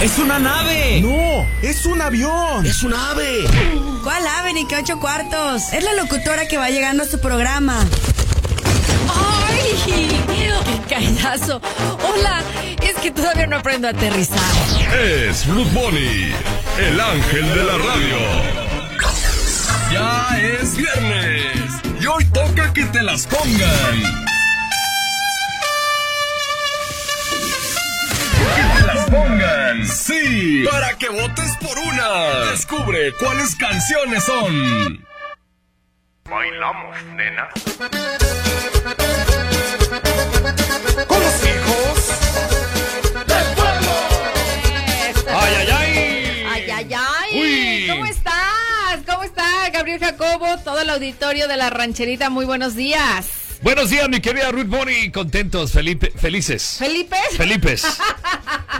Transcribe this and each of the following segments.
¡Es una nave! ¡No! ¡Es un avión! ¡Es un ave! ¿Cuál ave ni qué ocho cuartos? Es la locutora que va llegando a su programa. ¡Ay! ¡Qué callazo! Hola, es que todavía no aprendo a aterrizar. Es Ruth Bunny, el ángel de la radio. Ya es viernes y hoy toca que te las pongan. Sí, para que votes por una. Descubre cuáles canciones son. Bailamos, nena. ¡Con los hijos! ¡Ay, ay, ay! ¡Ay, ay, ay! Uy. ¿Cómo estás? ¿Cómo está Gabriel Jacobo? Todo el auditorio de la rancherita, muy buenos días. Buenos días, mi querida Ruth Bonnie. Contentos, Felipe, felices. ¿Felipe? Felipes.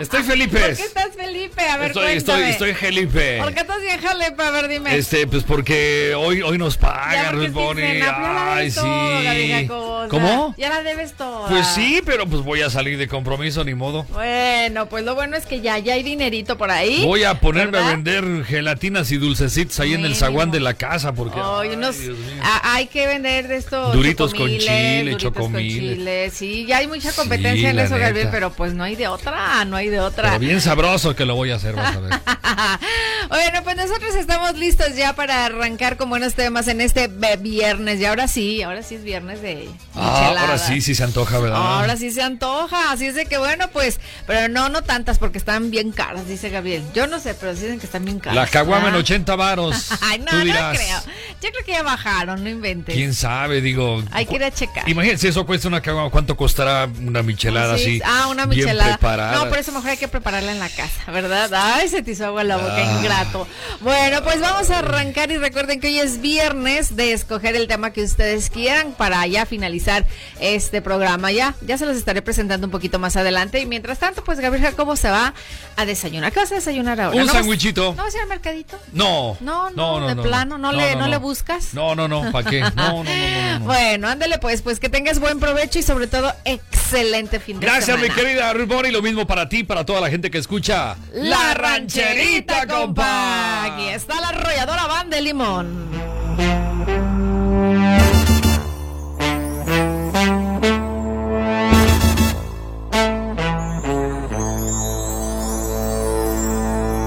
Estoy ¿Por Felipes. qué estás Felipe? A ver, Estoy, estoy, cuéntame. estoy Felipe. ¿Por qué estás bien jalepa? A ver, dime. Este, pues porque hoy, hoy nos Ya, paga porque Ruth Bonnie. Ay, todo, sí. ¿Cómo? Ya la debes toda. Pues sí, pero pues voy a salir de compromiso, ni modo. Bueno, pues lo bueno es que ya, ya hay dinerito por ahí. Voy a ponerme a vender gelatinas y dulcecitos ahí en el zaguán de la casa porque ay, unos- Dios mío. a- hay que vender de estos Duritos con chile, chile. Sí, ya hay mucha competencia Sí, en eso, Gabriel, pero pues no hay de otra, no hay de otra. Pero bien sabroso que lo voy a hacer, vas a ver. bueno, pues nosotros estamos listos ya para arrancar con buenos temas en este viernes. Y ahora sí, ahora sí es viernes de Ah, ahora sí, sí se antoja, ¿verdad? Ahora sí se antoja, así es de que bueno, pues, pero no, no tantas porque están bien caras, dice Gabriel. Yo no sé, pero dicen que están bien caras. La caguama en ¿verdad? 80 varos. Ay, no, Tú no creo. Yo creo que ya bajaron, no inventes. ¿Quién sabe? Digo. Hay que ir a checar. Imagínense, eso cuesta una. ¿Cuánto costará una michelada Sí, así? Ah, una bien michelada. preparada? No, por eso mejor hay que prepararla en la casa, ¿verdad? Ay, se te hizo agua la boca, Ah. ingrato. Bueno, pues vamos a arrancar y recuerden que hoy es viernes de escoger el tema que ustedes quieran para ya finalizar este programa. Ya, ya se los estaré presentando un poquito más adelante. Y mientras tanto, pues Gabriel Jacobo se va a desayunar. ¿Qué vas a desayunar ahora? Un ¿No sandwichito. ¿No vas a ir al mercadito? No. No, no, de plano, no le- no le buscas. No, no, no, ¿para qué? No, no, no, no, no. Bueno, ándale pues, pues que tengas buen provecho y sobre todo excelente fin de Gracias, semana. mi querida Ruth Bonnie. Lo mismo para ti, para toda la gente que escucha. La rancherita, compa. Aquí está la arrolladora van de limón.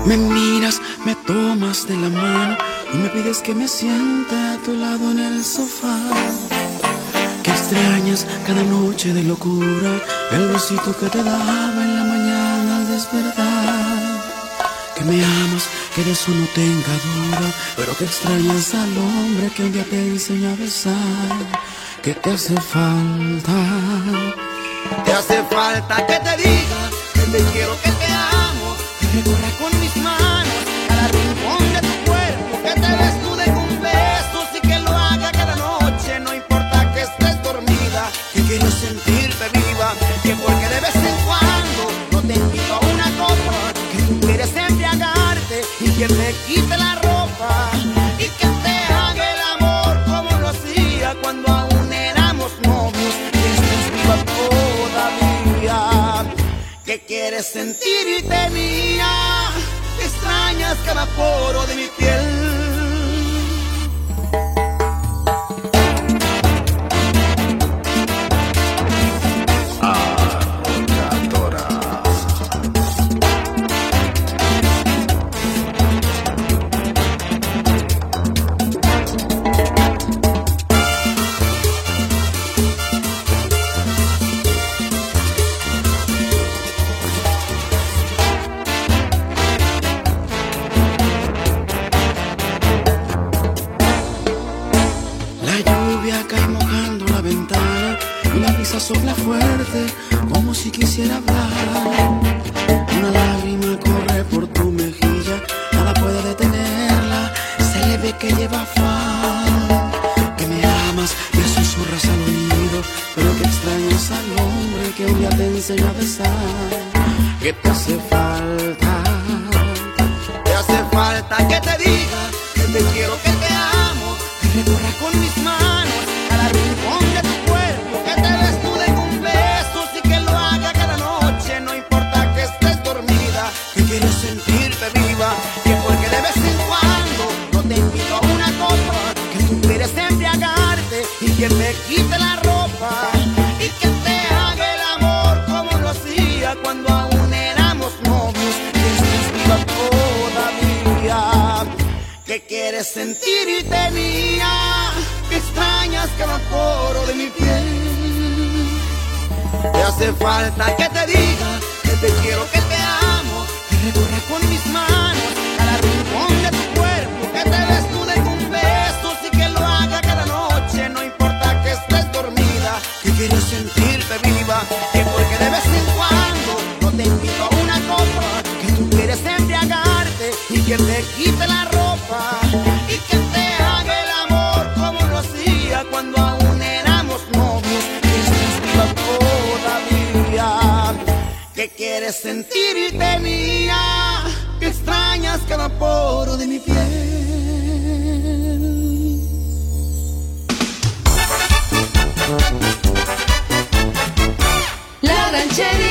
Me miras, me tomas de la mano y me pides que me siente a tu lado en el sofá. Extrañas cada noche de locura el besito que te daba en la mañana al despertar. Que me amas, que de eso no tenga duda, pero que extrañas al hombre que un día te enseñó a besar. Que te hace falta. Te hace falta que te diga que te quiero, que te amo, que recorra con mis manos que quiero sentirte viva, que porque de vez en cuando no te invito a una copa, que tú quieres embriagarte y que te quite la ropa y que te haga el amor como lo hacía cuando aún éramos novios. Y estés viva todavía que quieres sentirte mía que extrañas cada poro de mi piel quisiera hablar. Quieres sentir y tenía, que extrañas cada poro de mi piel. Te hace falta que te diga que te quiero, que te amo, que recorra con mis manos cada rincón de tu cuerpo, que te desnude con besos y que lo haga cada noche, no importa que estés dormida, que quieres sentirte viva, que porque de vez en cuando no te invito a una copa, que tú quieres embriagarte y que te quite la ropa y que te haga el amor como lo hacía cuando aún éramos novios, que estás viva todavía, que quieres sentir y tenía, que extrañas cada poro de mi piel. La rancherita.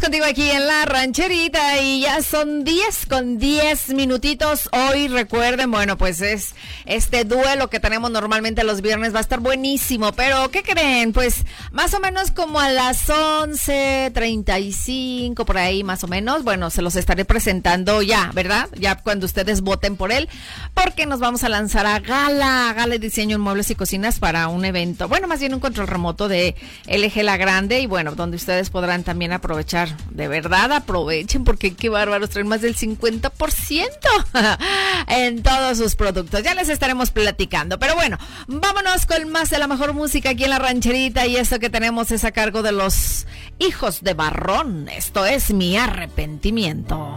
Contigo aquí en la rancherita y ya son 10 con 10 minutitos. Hoy recuerden, bueno, pues es este duelo que tenemos normalmente los viernes va a estar buenísimo, pero ¿qué creen? Pues más o menos como a las 11:35 por ahí más o menos, bueno, se los estaré presentando ya, ¿verdad? Ya cuando ustedes voten por él, porque nos vamos a lanzar a Gala, Gala de Diseño en Muebles y Cocinas para un evento, bueno, más bien un control remoto de LG La Grande y bueno, donde ustedes podrán también aprovechar, de verdad aprovechen porque qué bárbaros, traen más del 50% en todos sus productos. Ya les estaremos platicando, pero bueno, vámonos con más de la mejor música aquí en la rancherita y esto que tenemos es a cargo de los hijos de Barrón. Esto es mi arrepentimiento.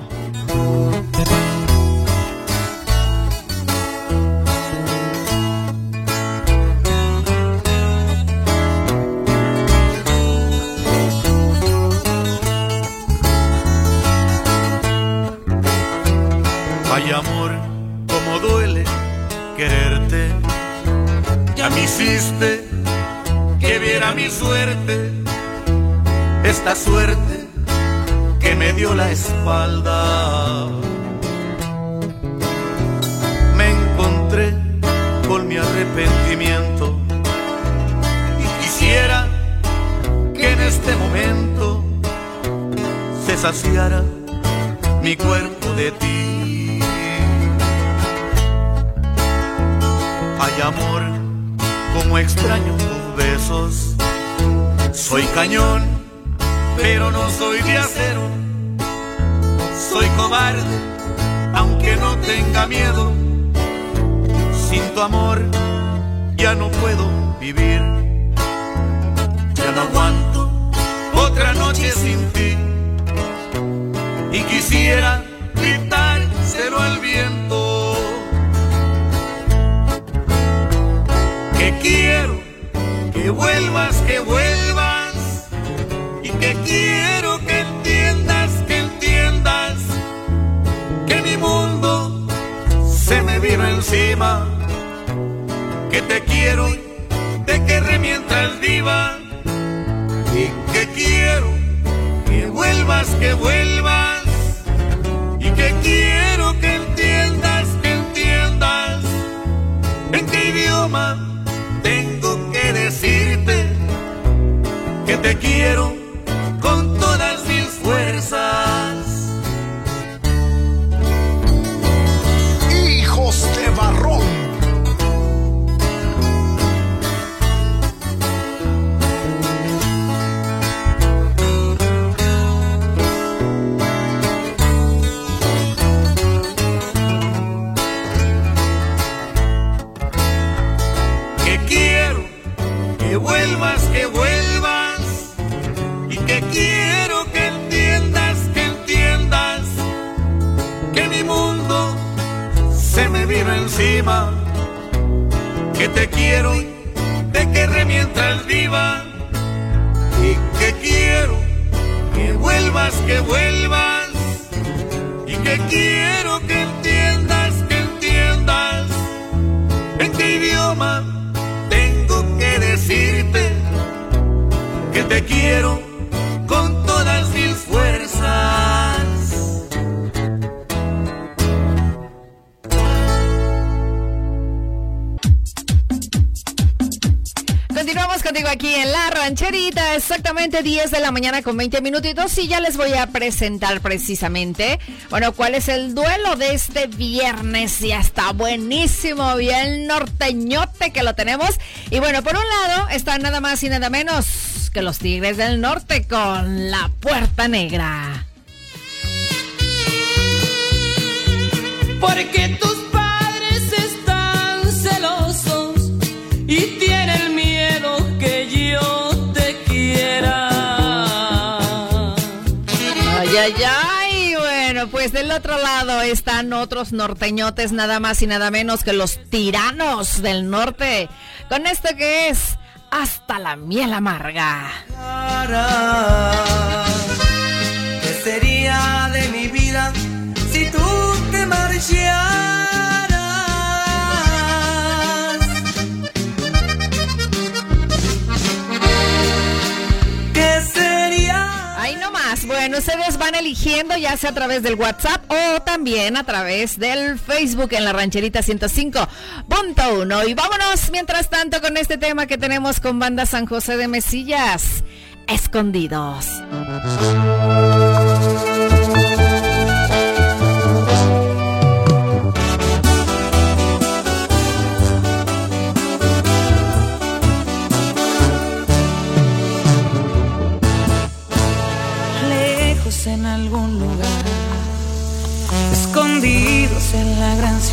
Exactamente 10 de la mañana con 20 minutitos y ya les voy a presentar precisamente, bueno, cuál es el duelo de este viernes. Ya está buenísimo, bien norteñote que lo tenemos. Y bueno, por un lado está nada más y nada menos que los Tigres del Norte con la Puerta Negra. Porque tus del otro lado están otros norteñotes, nada más y nada menos que los tiranos del norte. Con esto que es hasta la miel amarga. Bueno, ustedes van eligiendo ya sea a través del WhatsApp o también a través del Facebook en la rancherita 105.1. Y vámonos mientras tanto con este tema que tenemos con Banda San José de Mesillas. Escondidos.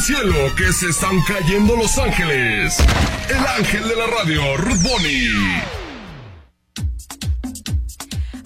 cielo que se están cayendo los ángeles? El ángel de la radio, Ruth Bonnie.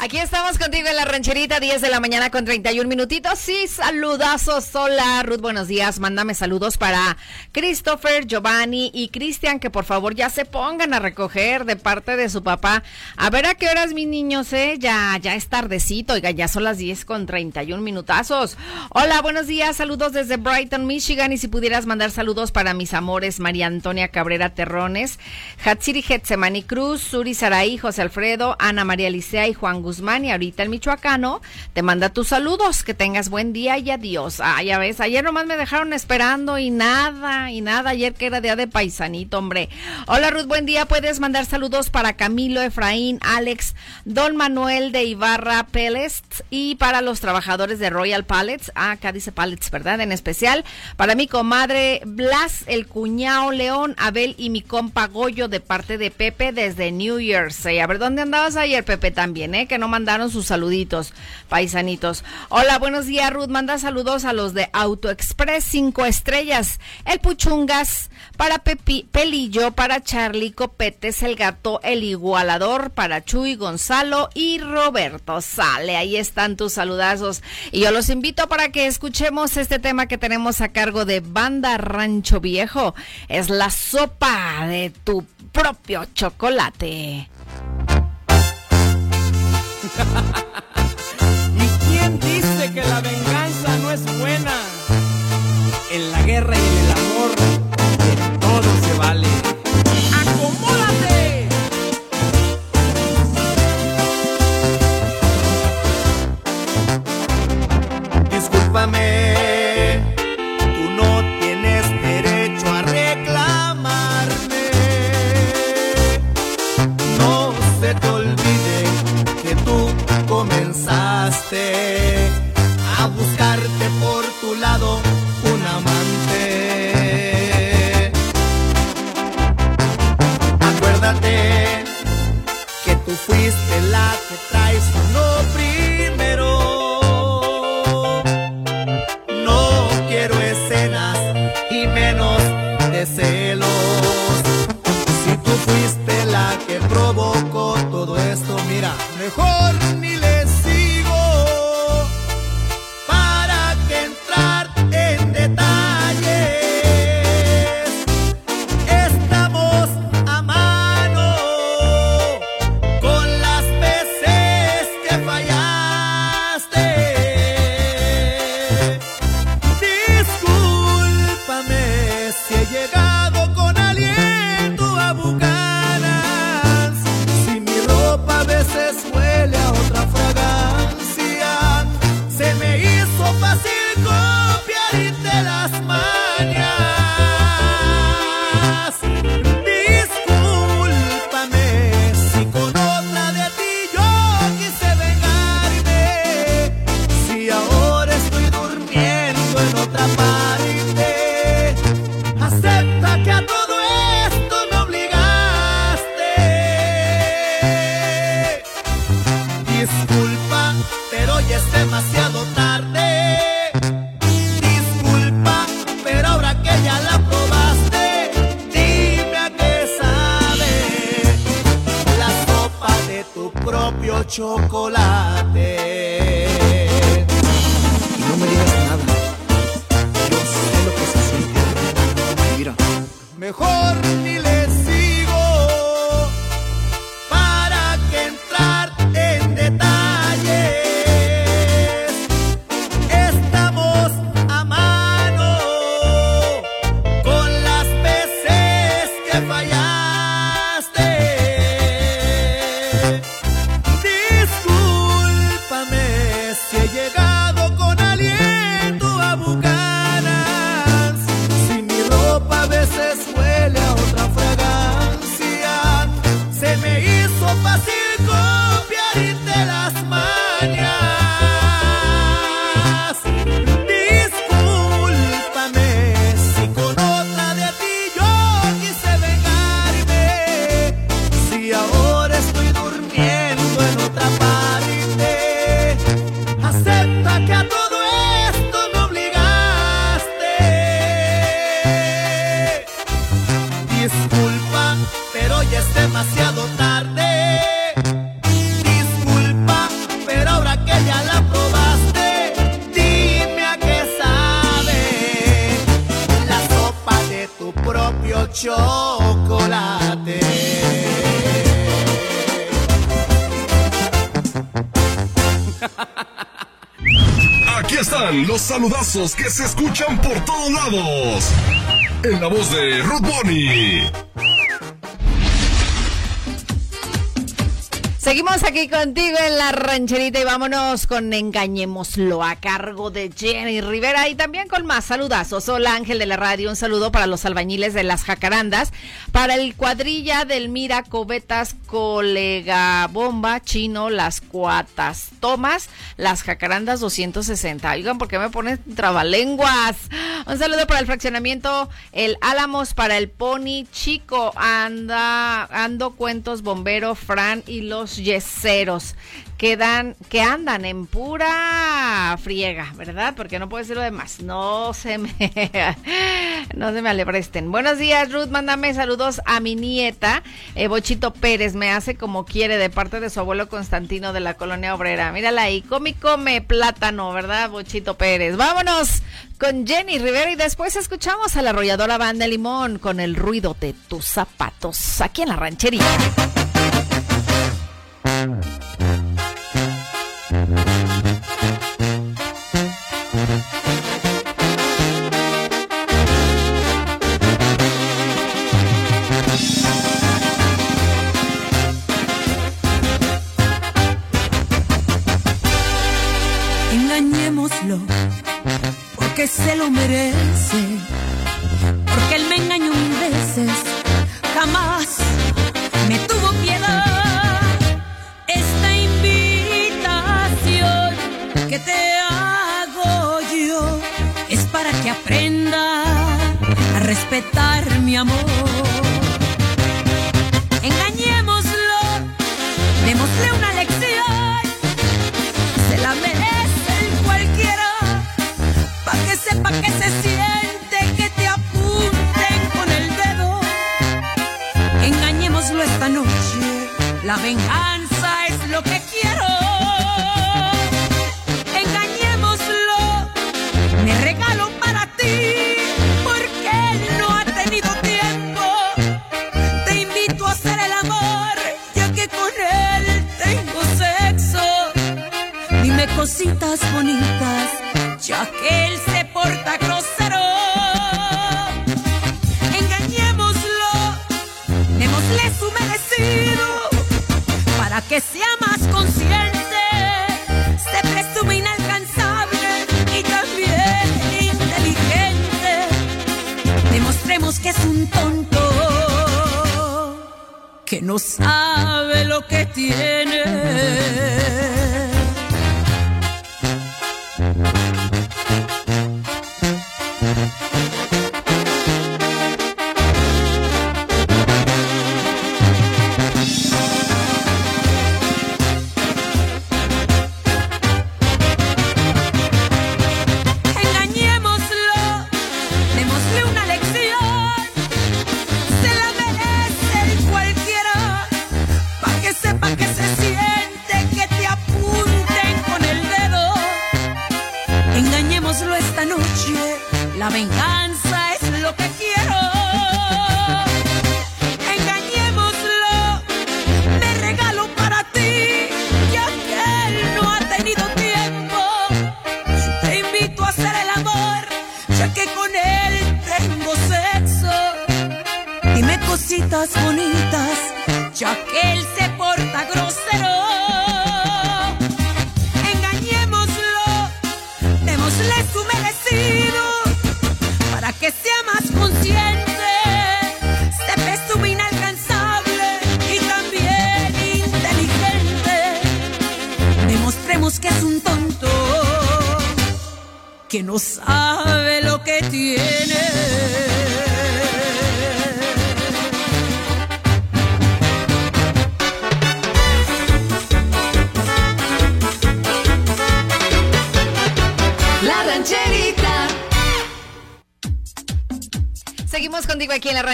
Aquí estamos contigo en la rancherita, 10 de la mañana con 31 minutitos. Sí, saludazos. Hola, Ruth, buenos días. Mándame saludos para Christopher, Giovanni y Cristian, que por favor ya se pongan a recoger de parte de su papá. A ver a qué horas, mis niños, eh. Ya, ya es tardecito. Oiga, ya son las 10 con 31 minutazos. Hola, buenos días. Saludos desde Brighton, Michigan. Y si pudieras mandar saludos para mis amores, María Antonia Cabrera Terrones, Hatsiri Getsemani Cruz, Suri Saraí, José Alfredo, Ana María Licea y Juan Guzmán y ahorita el michoacano te manda tus saludos, que tengas buen día y adiós. Ah, ya ves, ayer nomás me dejaron esperando y nada, y nada, ayer que era día de paisanito, hombre. Hola Ruth, buen día, puedes mandar saludos para Camilo, Efraín, Alex, Don Manuel de Ibarra Pellets y para los trabajadores de Royal Pallets, ah, acá dice Pallets, ¿verdad? En especial para mi comadre Blas, el cuñado León, Abel y mi compa Goyo de parte de Pepe desde New Jersey. A ver, ¿dónde andabas ayer, Pepe, también, eh? Que no mandaron sus saluditos, paisanitos. Hola, buenos días, Ruth. Manda saludos a los de Auto Express 5 estrellas. El Puchungas, para Pepi, Pelillo, para Charlie, Copetes, el gato, el igualador, para Chuy, Gonzalo y Roberto. Sale, ahí están tus saludazos. Y yo los invito para que escuchemos este tema que tenemos a cargo de Banda Rancho Viejo. Es la sopa de tu propio chocolate. ¿Y quién dice que la venganza no es buena? En la guerra y en el amor, saludazos que se escuchan por todos lados. En la voz de Ruth Bonnie. Seguimos aquí contigo en la rancherita y vámonos con Engañémoslo a cargo de Jenny Rivera y también con más saludazos. Hola Ángel de la Radio, un saludo para los albañiles de las jacarandas, para el cuadrilla del Mira Cobetas, colega Bomba, Chino, las Cuatas, Tomas, las jacarandas 260. Oigan, ¿por qué me ponen trabalenguas? Un saludo para el fraccionamiento El Álamos, para el Pony Chico, anda, ando cuentos bombero, Fran y los yeseros que dan, que andan en pura friega, ¿verdad? Porque no puede ser lo demás. No se me, no se me alepresten. Buenos días, Ruth. Mándame saludos a mi nieta, eh, Bochito Pérez. Me hace como quiere de parte de su abuelo Constantino de la colonia obrera. Mírala ahí, come come plátano, ¿verdad, Bochito Pérez? Vámonos con Jenny Rivera y después escuchamos a la arrolladora banda Limón con el ruido de tus zapatos aquí en la ranchería. Mm-hmm.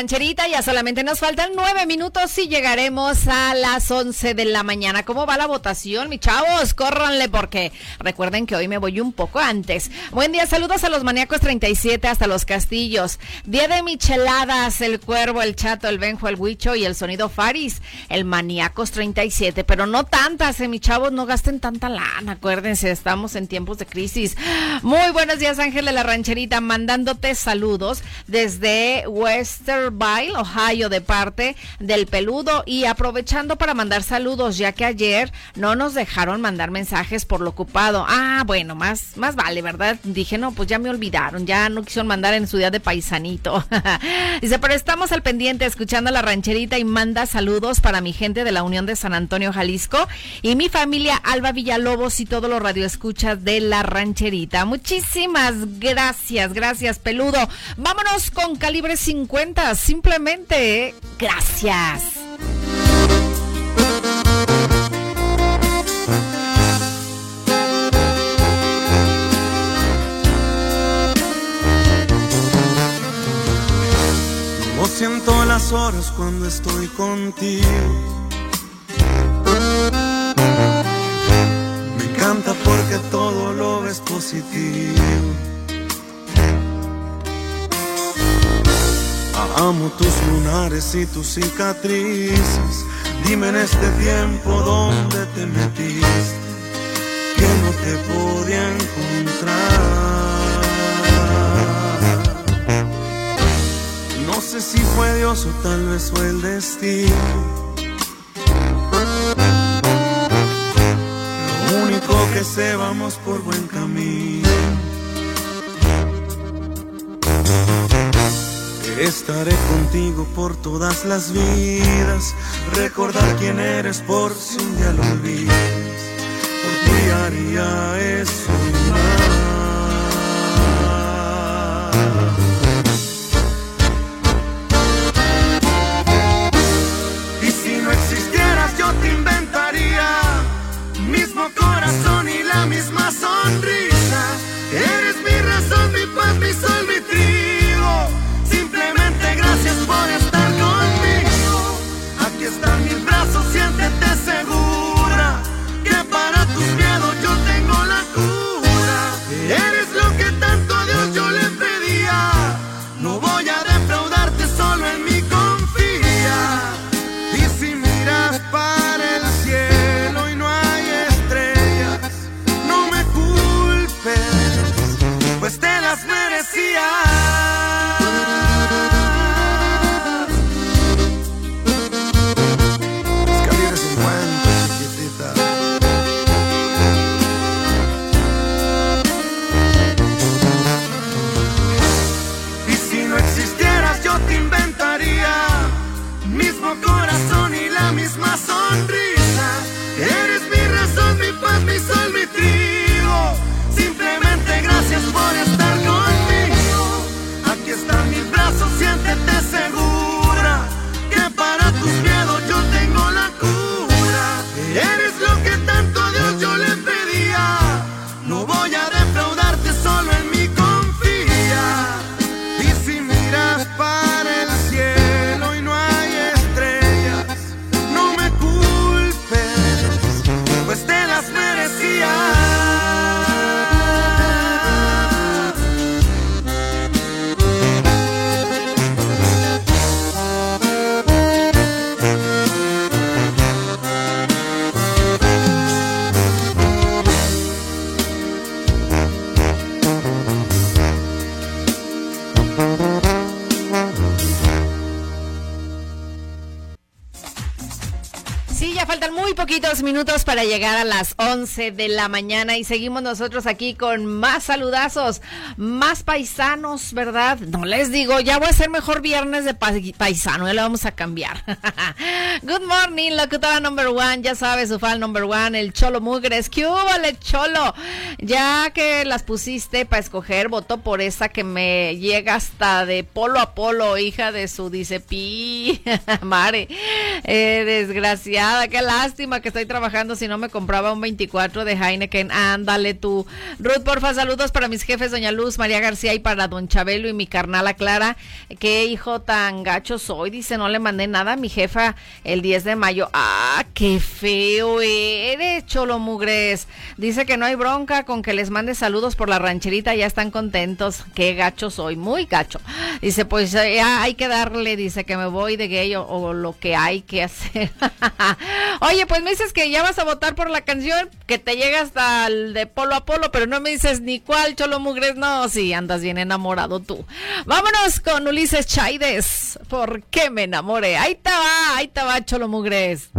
Rancherita. Ya solamente nos faltan nueve minutos y llegaremos a las once de la mañana. ¿Cómo va la votación, mi chavos? Córranle porque recuerden que hoy me voy un poco antes. Buen día, saludos a los maníacos 37 hasta los castillos. Día de micheladas, el cuervo, el chato, el benjo, el huicho y el sonido faris. El maníacos 37, pero no tantas, eh, mi chavos, no gasten tanta lana. Acuérdense, estamos en tiempos de crisis. Muy buenos días, Ángel de la rancherita, mandándote saludos desde Westerville, Ohio, de parte del peludo y aprovechando para mandar saludos, ya que ayer no nos dejaron mandar mensajes por lo ocupado. Ah, bueno, más, más vale, ¿verdad? Dije, no, pues ya me olvidaron, ya no quisieron mandar en su día de paisanito. Dice, pero estamos al pendiente escuchando la rancherita y manda saludos para mi gente de la Unión de San Antonio, Jalisco y mi familia Alba Villalobos y todos los radioescuchas de la rancherita. Muchísimas gracias, gracias, peludo. Vámonos con calibre 50, simplemente gracias. No siento las horas cuando estoy contigo. Me encanta porque todo lo ves positivo. Amo tus lunares y tus cicatrices. Dime en este tiempo dónde te metiste, que no te podía encontrar. No sé si fue Dios o tal vez fue el destino. Lo único que sé, vamos por buen camino. Estaré contigo por todas las vidas. Recordar quién eres por si un día lo olvidas. Por ti haría eso y. Y si no existieras, yo te inventaría. Mismo corazón y la misma sonrisa. Eres minutos para llegar a las 11 de la mañana y seguimos nosotros aquí con más saludazos, más paisanos, ¿verdad? No les digo, ya voy a ser mejor viernes de pa- paisano, ya lo vamos a cambiar. Good morning, locutora number one, ya sabes, su fan number one, el Cholo Mugres. ¿Qué hubo, le Cholo? Ya que las pusiste para escoger, voto por esa que me llega hasta de polo a polo, hija de su dice pi, mare, eh, desgraciada, ¿qué qué lástima que estoy trabajando si no me compraba un 24 de Heineken. Ándale tú. Ruth, porfa, saludos para mis jefes, doña Luz, María García y para don Chabelo y mi carnala Clara. Qué hijo tan gacho soy. Dice, no le mandé nada a mi jefa el 10 de mayo. Ah, qué feo eres, cholo mugres. Dice que no hay bronca con que les mande saludos por la rancherita, ya están contentos. Qué gacho soy, muy gacho. Dice, pues ya hay que darle, dice que me voy de gay o lo que hay que hacer. Oye, pues me dices que ya vas a votar por la canción, que te llega hasta el de polo a polo, pero no me dices ni cuál, cholo mugres. No, sí, andas bien enamorado tú. Vámonos con Ulises Chaides. ¿Por qué me enamoré? Ahí te va, ahí te va, cholo mugres.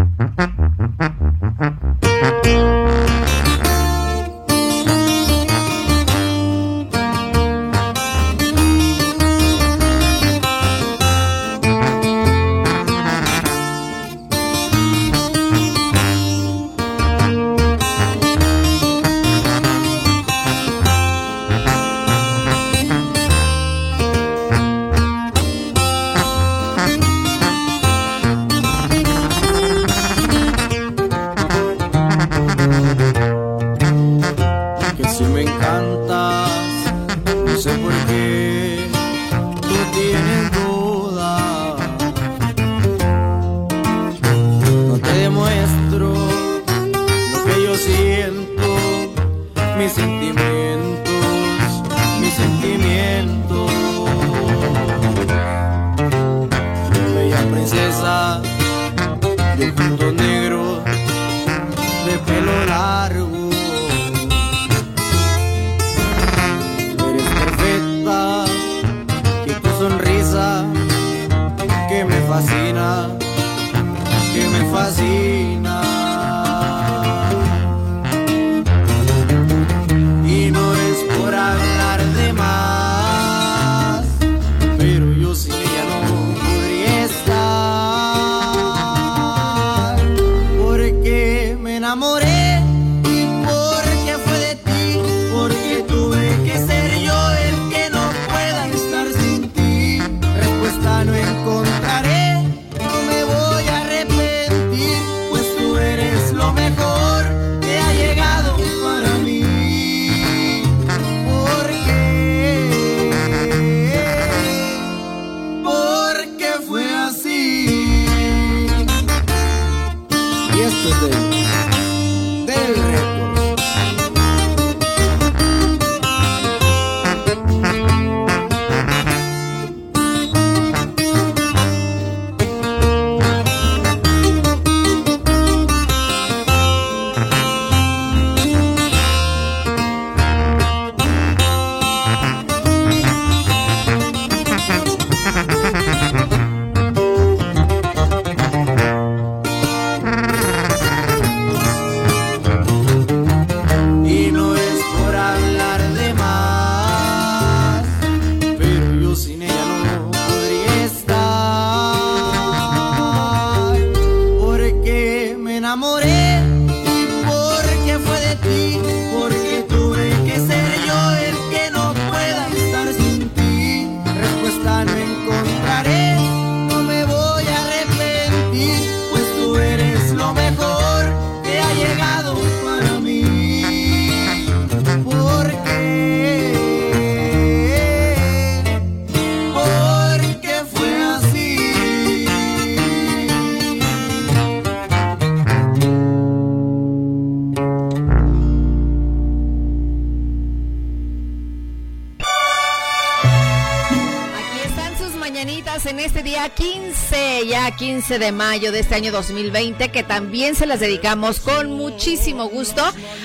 de mayo de este año 2020, que también se las dedicamos con muchísimo gusto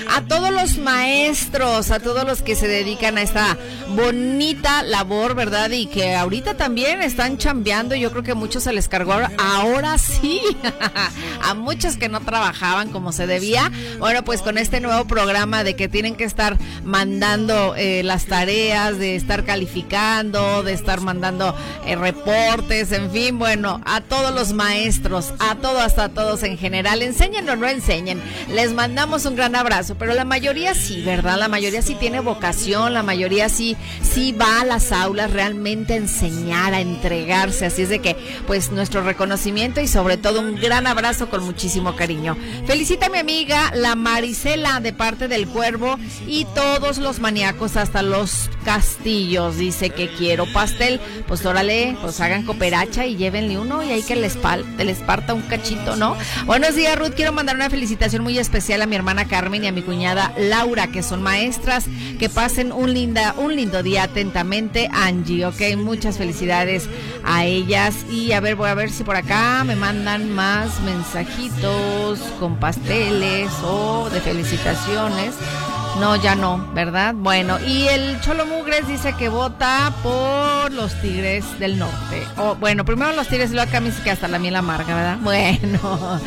a todos los maestros, a todos los que se dedican a esta bonita labor, ¿verdad? Y que ahorita también están chambeando, yo creo que muchos se les cargó ahora sí, a muchos que no trabajaban como se debía. Bueno, pues con este nuevo programa de que tienen que estar mandando eh, las tareas, de estar calificando, de estar mandando eh, reportes, en fin, bueno, a todos los maestros a todos, hasta todos en general, enseñen o no enseñen, les mandamos un gran abrazo, pero la mayoría sí, ¿verdad? La mayoría sí tiene vocación, la mayoría sí, sí va a las aulas realmente a enseñar, a entregarse, así es de que, pues, nuestro reconocimiento y sobre todo un gran abrazo con muchísimo cariño. Felicita a mi amiga, la Marisela, de parte del Cuervo, y todos los maníacos hasta los castillos, dice que quiero pastel, pues órale, pues hagan cooperacha y llévenle uno y hay que les, pal, les parta un cachito, ¿no? Buenos días, Ruth. Quiero mandar una felicitación muy especial a mi hermana Carmen y a mi cuñada Laura, que son maestras. Que pasen un, linda, un lindo día atentamente, Angie, ¿ok? Muchas felicidades a ellas. Y a ver, voy a ver si por acá me mandan más mensajitos con pasteles o de felicitaciones. No, ya no, ¿verdad? Bueno, y el Cholo Mugres dice que vota por los Tigres del Norte. O, bueno, primero los Tigres y luego acá me dice que hasta la miel amarga, ¿verdad? Bueno,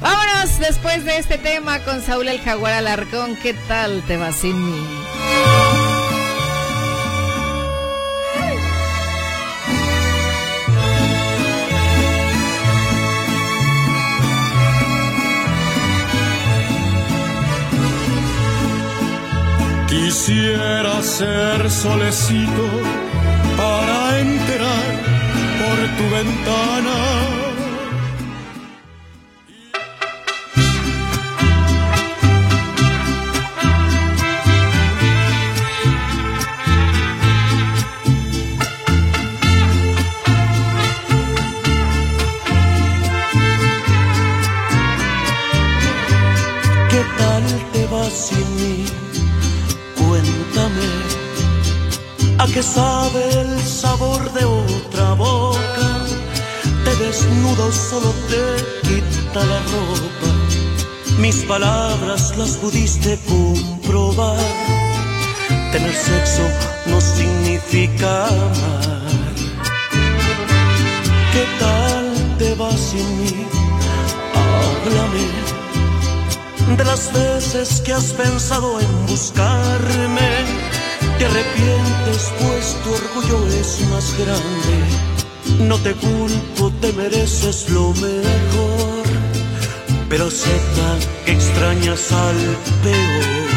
vámonos después de este tema con Saúl el Jaguar Alarcón. ¿Qué tal te va sin mí? Quisiera ser solecito para enterar por tu ventana. Sabe el sabor de otra boca? Te desnudo, solo te quita la ropa. Mis palabras las pudiste comprobar. Tener sexo no significa amar. ¿Qué tal te va sin mí? Háblame de las veces que has pensado en buscarme. Te arrepientes pues tu orgullo es más grande. No te culpo, te mereces lo mejor. Pero acepta que extrañas al peor.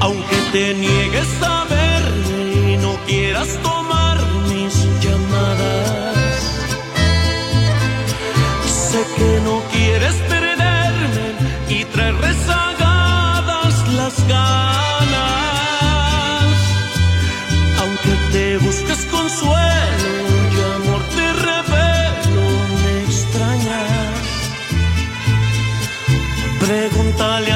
Aunque te niegues a verme y no quieras tomar mis llamadas. Sé que no quieres perderme y traer rezagadas ganas. Aunque te busques consuelo y amor te revelo, me extrañas. Pregúntale a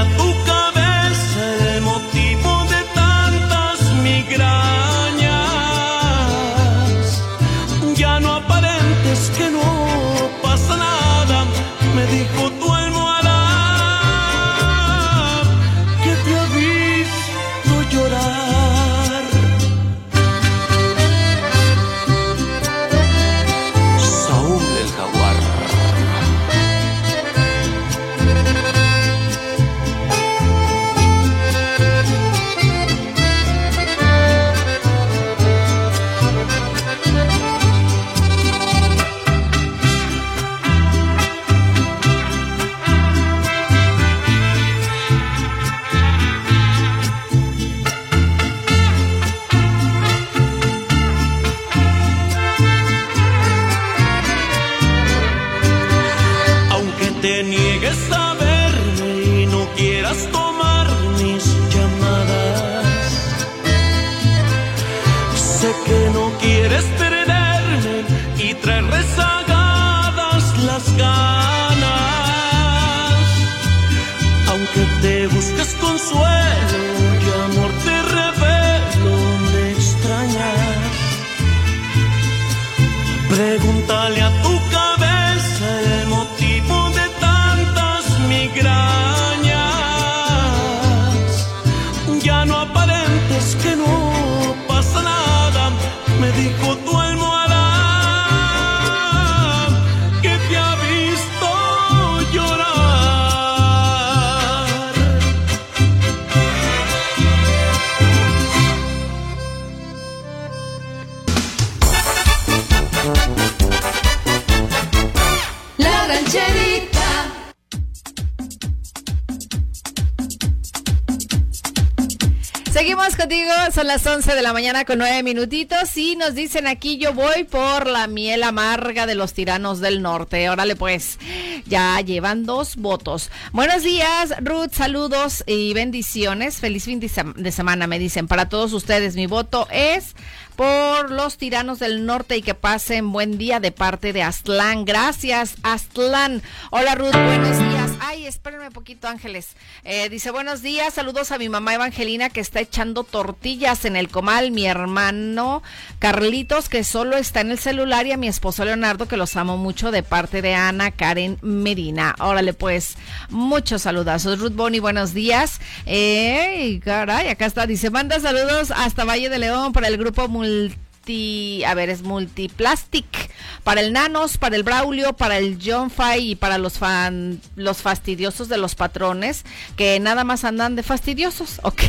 son las 11 de la mañana con 9 minutitos y nos dicen aquí yo voy por la miel amarga de los tiranos del norte. Órale pues, ya llevan dos votos. Buenos días, Ruth, saludos y bendiciones. Feliz fin de semana, me dicen. Para todos ustedes, mi voto es por los tiranos del norte y que pasen buen día de parte de Aztlán. Gracias, Aztlán. Hola, Ruth, buenos días. Ay, espérenme un poquito, Ángeles. Eh, dice, buenos días, saludos a mi mamá Evangelina que está echando tortillas en el comal, mi hermano Carlitos que solo está en el celular y a mi esposo Leonardo que los amo mucho de parte de Ana Karen Medina. Órale, pues, muchos saludazos. Ruth Boni, buenos días. Eh, caray, acá está, dice, manda saludos hasta Valle de León para el grupo simultáneamente Mul a ver, es multiplastic para el Nanos, para el Braulio, para el John Fay y para los fan, los fastidiosos de los patrones que nada más andan de fastidiosos. Ok,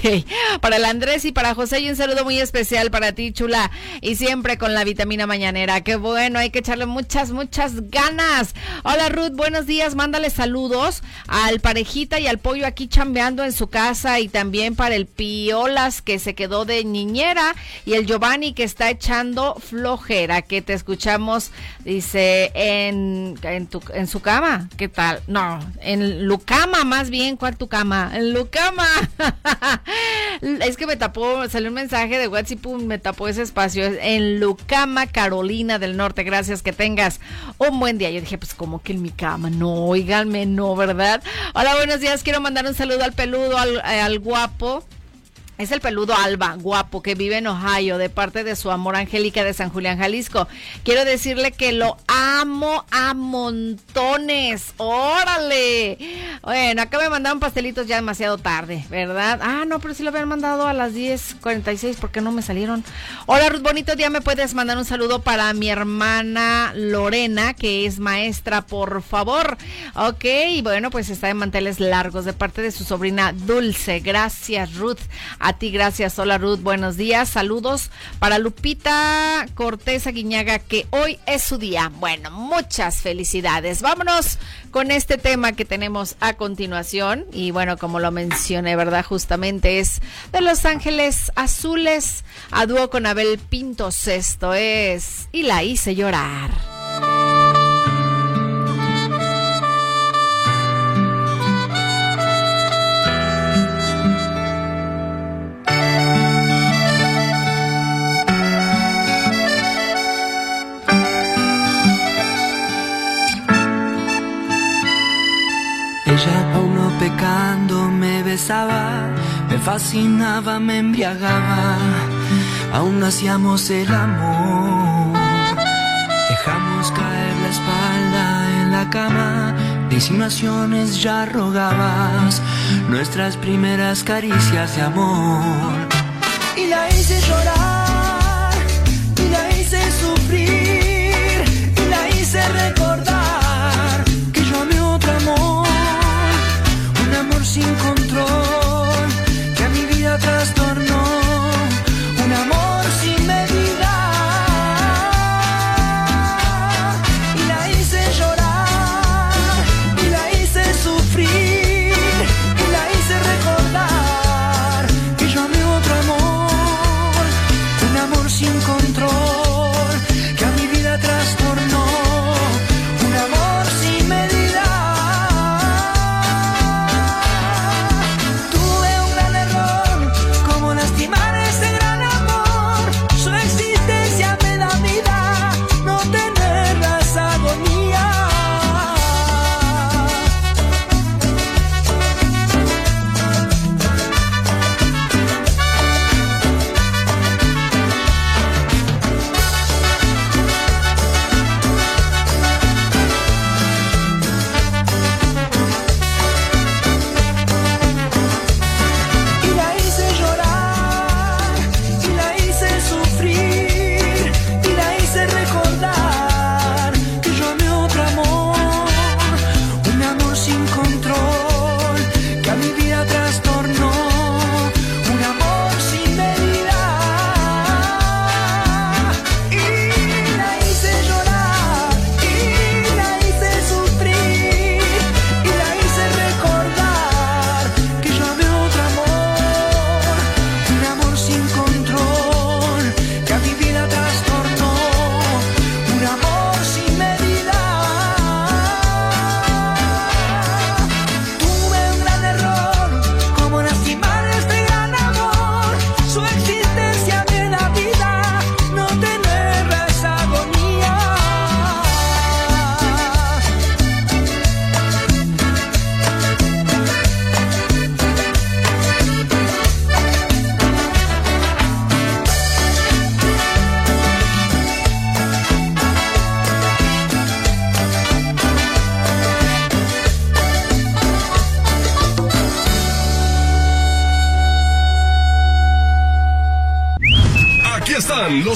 para el Andrés y para José y un saludo muy especial para ti, chula, y siempre con la vitamina mañanera. Qué bueno, hay que echarle muchas, muchas ganas. Hola Ruth, buenos días, mándale saludos al parejita y al pollo aquí chambeando en su casa y también para el Piolas que se quedó de niñera y el Giovanni que está echando flojera, que te escuchamos, dice, en, en, tu, en su cama. ¿Qué tal? No, en Lucama más bien. ¿Cuál tu cama? En Lucama. es que me tapó, salió un mensaje de WhatsApp, me tapó ese espacio. En Lucama, Carolina del Norte. Gracias, que tengas un buen día. Yo dije, pues como que en mi cama. No, oiganme, no, ¿verdad? Hola, buenos días. Quiero mandar un saludo al peludo, al, al guapo. Es el peludo Alba, guapo, que vive en Ohio, de parte de su amor Angélica de San Julián, Jalisco. Quiero decirle que lo amo a montones. ¡Órale! Bueno, acá me mandaron pastelitos ya demasiado tarde, ¿verdad? Ah, no, pero sí lo habían mandado a las 10.46, ¿por qué no me salieron? Hola, Ruth, bonito día. ¿Me puedes mandar un saludo para mi hermana Lorena, que es maestra, por favor? Ok, bueno, pues está de manteles largos de parte de su sobrina Dulce. Gracias, Ruth. Ti, gracias. Hola Ruth, buenos días. Saludos para Lupita Cortés Aguiñaga, que hoy es su día. Bueno, muchas felicidades. Vámonos con este tema que tenemos a continuación. Y bueno, como lo mencioné, ¿verdad? Justamente es de Los Ángeles Azules, a dúo con Abel Pintos. Esto es Y la hice llorar. Me fascinaba, me embriagaba, aún hacíamos el amor. Dejamos caer la espalda en la cama, de insinuaciones ya rogabas, nuestras primeras caricias de amor. Y la hice llorar, y la hice sufrir,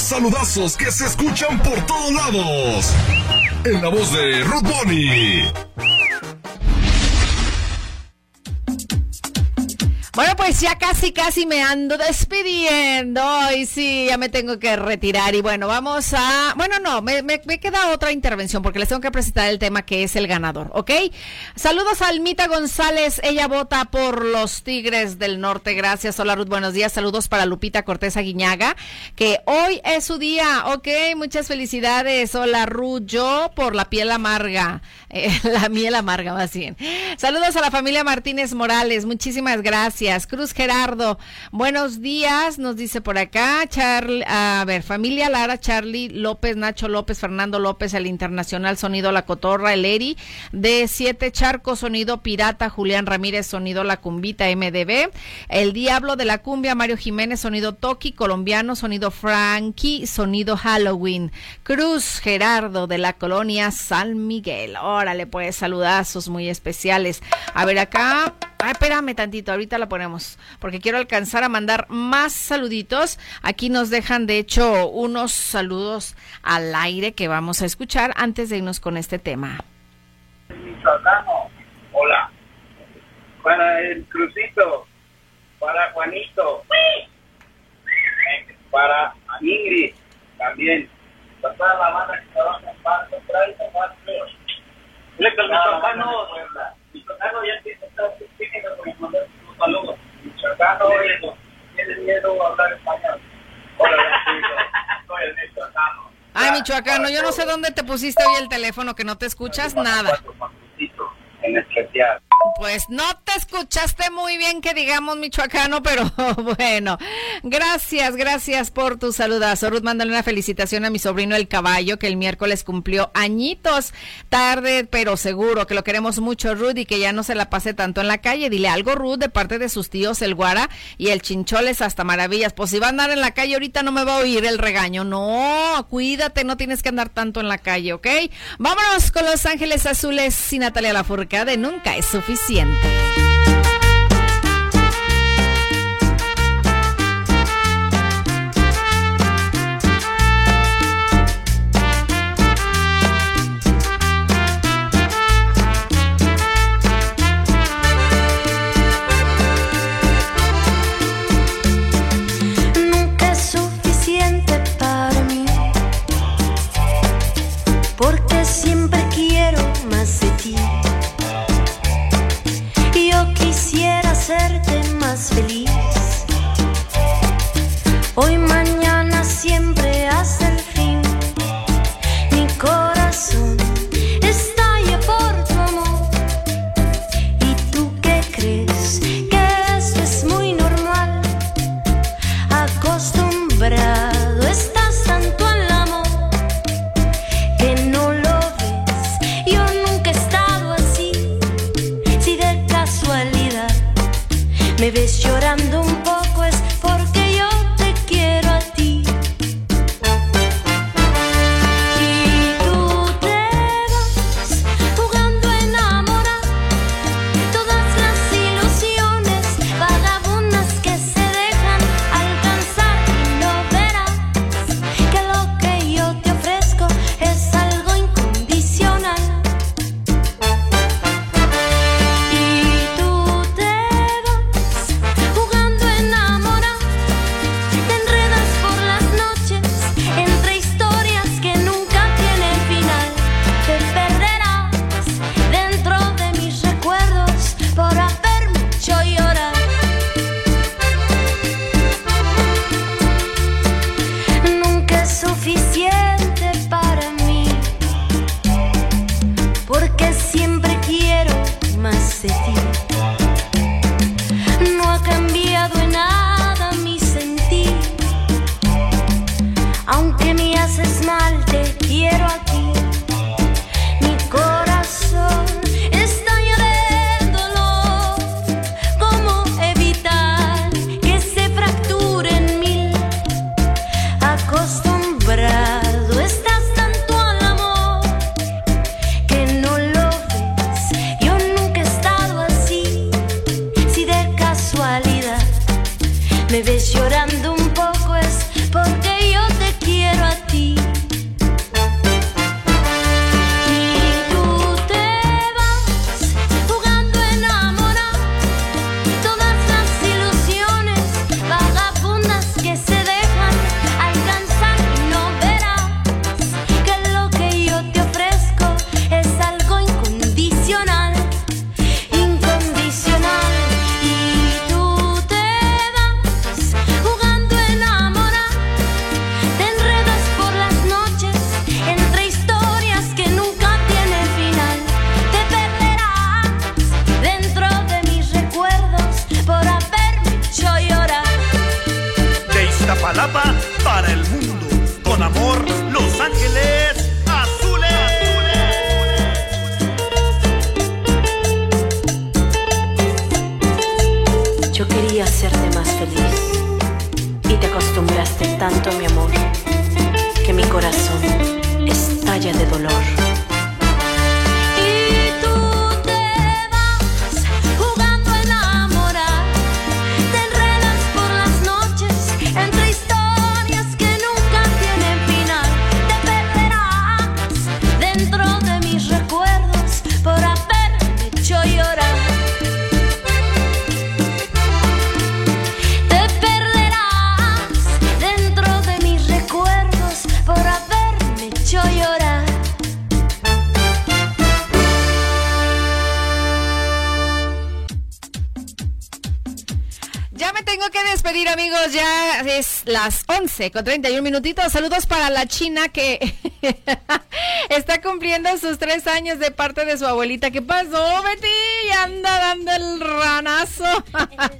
saludazos que se escuchan por todos lados. En la voz de Ruth. Pues ya casi, casi me ando despidiendo. Y sí, ya me tengo que retirar. Y bueno, vamos a. Bueno, no, me, me, queda otra intervención porque les tengo que presentar el tema que es el ganador, ¿ok? Saludos a Almita González. Ella vota por los Tigres del Norte. Gracias. Hola, Ruth. Buenos días. Saludos para Lupita Cortés Aguiñaga, que hoy es su día, ¿ok? Muchas felicidades. Hola, Ruth. Yo por la piel amarga. Eh, la miel amarga, más bien. Saludos a la familia Martínez Morales. Muchísimas gracias. Cruz Gerardo, buenos días, nos dice por acá. Charlie, a ver, familia Lara, Charlie López, Nacho López, Fernando López, el Internacional Sonido La Cotorra, el Eri, de Siete Charcos, Sonido Pirata, Julián Ramírez, Sonido La Cumbita, MDB, El Diablo de la Cumbia, Mario Jiménez, Sonido Toki, Colombiano, Sonido Frankie, Sonido Halloween. Cruz Gerardo de la colonia San Miguel. Órale, pues saludazos muy especiales. A ver acá. Ay, espérame tantito, ahorita la ponemos, porque quiero alcanzar a mandar más saluditos. Aquí nos dejan, de hecho, unos saludos al aire que vamos a escuchar antes de irnos con este tema. Hola. Para el Crucito, para Juanito, para Ingrid, también. Para toda la banda que trabaja en Paso, trae. Ay, Michoacano, yo no sé dónde te pusiste hoy el teléfono, que no te escuchas nada. En especial. Pues no te escuchaste muy bien que digamos michoacano, pero bueno. Gracias, gracias por tu saludazo. Ruth, mándale una felicitación a mi sobrino el caballo, que el miércoles cumplió añitos. Tarde, pero seguro que lo queremos mucho, Ruth, y que ya no se la pase tanto en la calle. Dile algo, Ruth, de parte de sus tíos, el Guara y el Chincholes, hasta maravillas. Pues si va a andar en la calle ahorita no me va a oír el regaño. No, cuídate, no tienes que andar tanto en la calle, ¿ok? Vámonos con Los Ángeles Azules y Natalia Lafourcade de Nunca es suficiente. Aunque me haces mal, te quiero aquí. Ya es las 11 con 31 minutitos. Saludos para la China que está cumpliendo sus tres años de parte de su abuelita. ¿Qué pasó, Betty? Anda dando el ranazo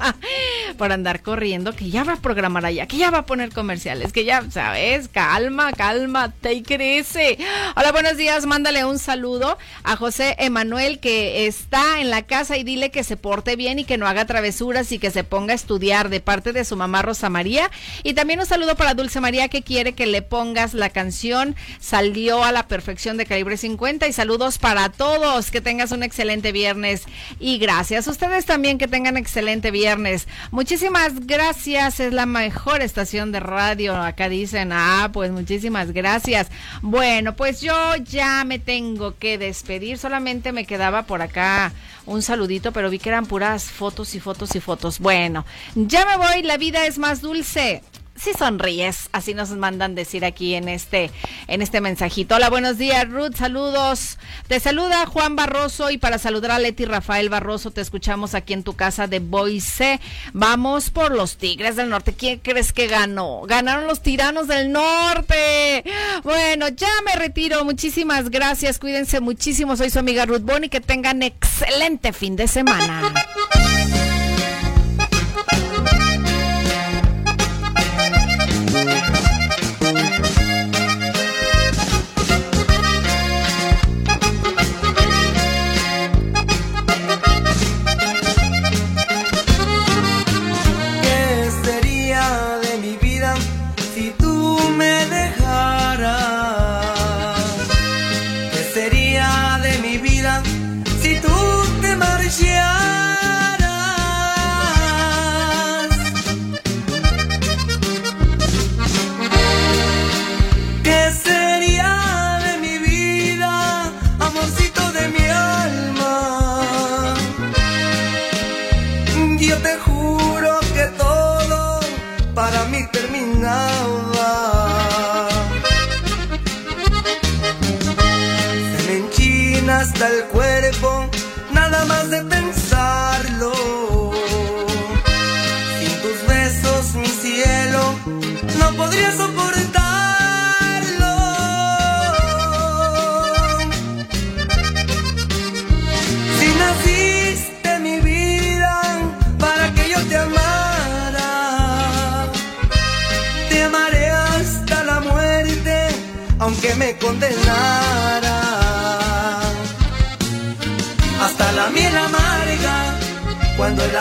por andar corriendo. Que ya va a programar allá, que ya va a poner comerciales, que ya, ¿sabes? Calma, calma, it easy. Hola, buenos días. Mándale un saludo a José Emanuel que está en la casa y dile que se porte bien y que no haga travesuras y que se ponga a estudiar de parte de su mamá Rosa María. Y también un saludo para Dulce María que quiere que le pongas la canción Salió a la perfección de calibre 50 y saludos para todos. Que tengas un excelente viernes y gracias. Ustedes también que tengan excelente viernes. Muchísimas gracias. Es la mejor estación de radio. Acá dicen, ah, pues muchísimas gracias. Bueno, pues yo ya me tengo que despedir. Solamente me quedaba por acá un saludito, pero vi que eran puras fotos y fotos y fotos. Bueno, ya me voy. La vida es más dulce si sonríes, así nos mandan decir aquí en este, en este mensajito. Hola, buenos días, Ruth, saludos. Te saluda Juan Barroso y para saludar a Leti Rafael Barroso, te escuchamos aquí en tu casa de Boise. Vamos por los Tigres del Norte. ¿Quién crees que ganó? Ganaron los Tiranos del Norte. Bueno, ya me retiro. Muchísimas gracias. Cuídense muchísimo. Soy su amiga Ruth Boni. Que tengan excelente fin de semana.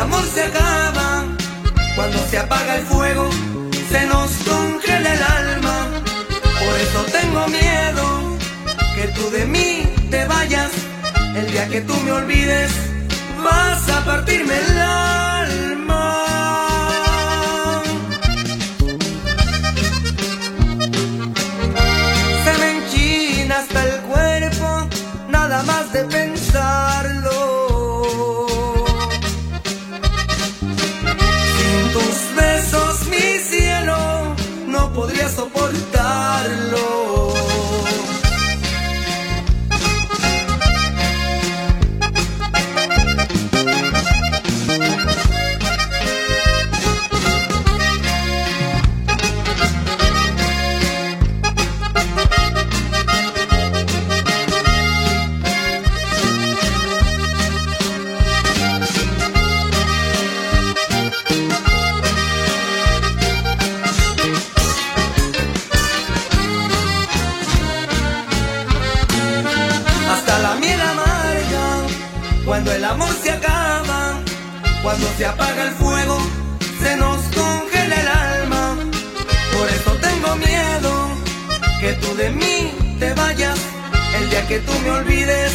Amor se acaba, cuando se apaga el fuego, se nos congela el alma. Por eso tengo miedo que tú de mí te vayas. El día que tú me olvides, vas a partirme el alma. Se me enchina hasta el cuerpo, nada más de pensarlo. Que tú me olvides,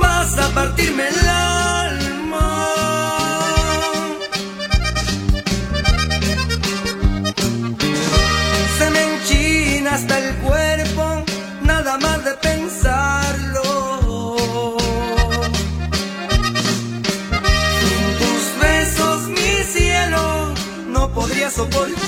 vas a partirme el alma. Se me enchina hasta el cuerpo, nada más de pensarlo. Sin tus besos, mi cielo, no podría soportarlo.